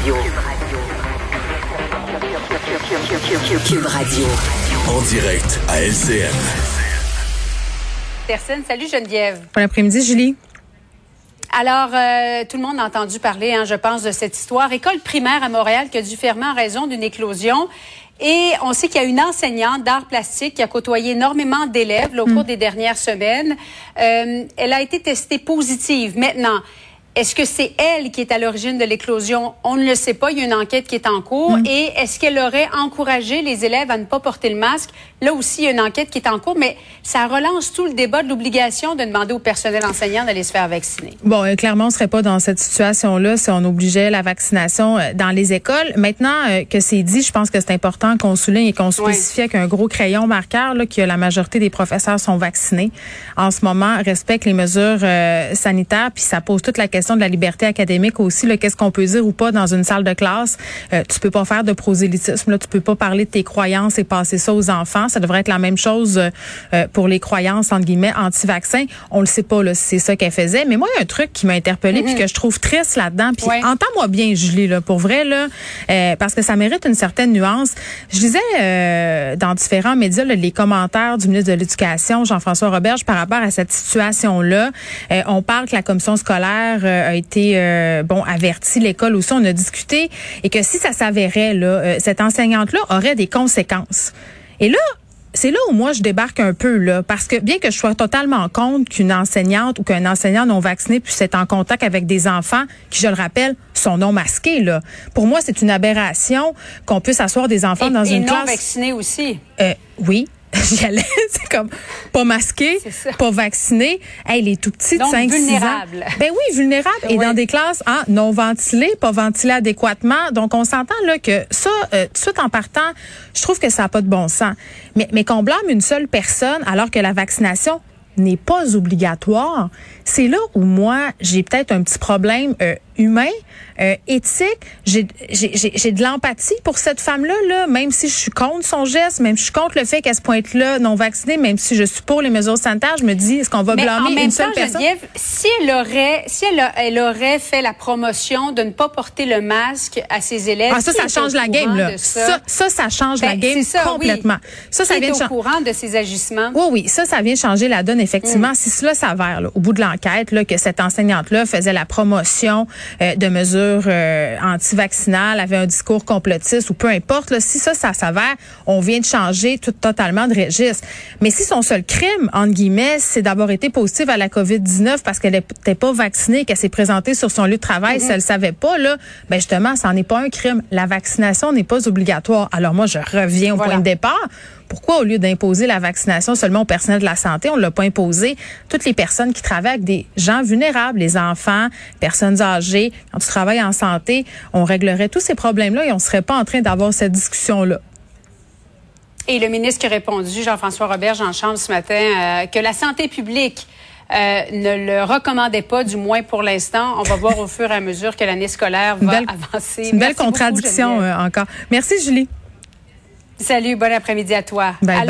Radio. Cube Radio. En direct à LCN. Personne. Salut Geneviève. Bon après-midi, Julie. Alors, euh, tout le monde a entendu parler, hein, je pense, de cette histoire. École primaire à Montréal qui a dû fermer en raison d'une éclosion. Et on sait qu'il y a une enseignante d'art plastique qui a côtoyé énormément d'élèves au cours des dernières semaines. Euh, elle a été testée positive. Maintenant, est-ce que c'est elle qui est à l'origine de l'éclosion? On ne le sait pas. Il y a une enquête qui est en cours. Et est-ce qu'elle aurait encouragé les élèves à ne pas porter le masque? Là aussi, il y a une enquête qui est en cours, mais ça relance tout le débat de l'obligation de demander au personnel enseignant d'aller se faire vacciner. Bon, euh, clairement, on serait pas dans cette situation-là si on obligeait la vaccination euh, dans les écoles. Maintenant euh, que c'est dit, je pense que c'est important qu'on souligne et qu'on spécifie avec un gros crayon marqueur là, que la majorité des professeurs sont vaccinés. En ce moment, respectent les mesures sanitaires, puis ça pose toute la question de la liberté académique aussi. Qu'est-ce qu'on peut dire ou pas dans une salle de classe? Euh, tu peux pas faire de prosélytisme. Là, tu peux pas parler de tes croyances et passer ça aux enfants. Ça devrait être la même chose euh, euh, pour les croyances, entre guillemets, anti-vaccins. On le sait pas, là, si c'est ça qu'elle faisait. Mais moi, il y a un truc qui m'a interpellée puis que je trouve triste là-dedans. Puis Ouais. entends-moi bien, Julie, là, pour vrai, là, euh, parce que ça mérite une certaine nuance. Je disais euh, dans différents médias là, les commentaires du ministre de l'Éducation, Jean-François Roberge, par rapport à cette situation-là. Euh, on parle que la commission scolaire a été euh, bon avertie, l'école aussi, on a discuté, et que si ça s'avérait, là, euh, cette enseignante-là aurait des conséquences. Et là, c'est là où moi je débarque un peu là parce que bien que je sois totalement contre qu'une enseignante ou qu'un enseignant non vacciné puisse être en contact avec des enfants qui je le rappelle sont non masqués là. Pour moi, c'est une aberration qu'on puisse asseoir des enfants Et, dans et une non classe vacciné aussi. euh, oui. J'y allais, c'est comme pas masqué, pas vacciné. Hey, les tout petits de Donc, 5 6 ans. Ben oui, vulnérables et Oui. dans des classes hein, non ventilées, pas ventilées adéquatement. Donc on s'entend là que ça euh, tout de suite en partant, je trouve que ça n'a pas de bon sens. Mais mais qu'on blâme une seule personne alors que la vaccination n'est pas obligatoire, c'est là où moi j'ai peut-être un petit problème euh, humain, euh, éthique. J'ai j'ai- j'ai j'ai de l'empathie pour cette femme-là, là, même si je suis contre son geste, même si je suis contre le fait qu'elle se pointe là non vaccinée, même si je suis pour les mesures sanitaires, je me dis est-ce qu'on va Mais en blâmer même une temps, seule personne? Si elle aurait, si elle, a- elle aurait fait la promotion de ne pas porter le masque à ses élèves, Ah, ça, ça change la game, là. Ça, ça, ça change la Ben, game ça, oui. complètement. Ça, ça Qui vient est au courant de ses agissements. Oui, oui, ça, ça vient changer la donne, Effectivement. Si cela s'avère, là, au bout de l'enquête, là, que cette enseignante-là faisait la promotion euh, de mesures euh, anti-vaccinales, avait un discours complotiste ou peu importe, là, si ça, ça s'avère, on vient de changer tout totalement de registre. Mais si son seul crime, entre guillemets, c'est d'avoir été positive à la COVID-19 parce qu'elle n'était pas vaccinée, qu'elle s'est présentée sur son lieu de travail, Mm-hmm. si elle le savait pas, là, ben justement, ça n'en est pas un crime. La vaccination n'est pas obligatoire. Alors moi, je reviens au Voilà. point de départ. Pourquoi, au lieu d'imposer la vaccination seulement au personnel de la santé, on ne l'a pas imposé toutes les personnes qui travaillent avec des gens vulnérables, les enfants, personnes âgées. Quand tu travailles en santé, on réglerait tous ces problèmes-là et on ne serait pas en train d'avoir cette discussion-là. Et le ministre qui a répondu, Jean-François Roberge, en chambre ce matin, euh, que la santé publique euh, ne le recommandait pas, du moins pour l'instant. On va voir au fur et à mesure que l'année scolaire Une va belle- avancer. Une belle Merci contradiction euh, encore. Merci, Julie. Salut, bon après-midi à toi. Bye Allons bye.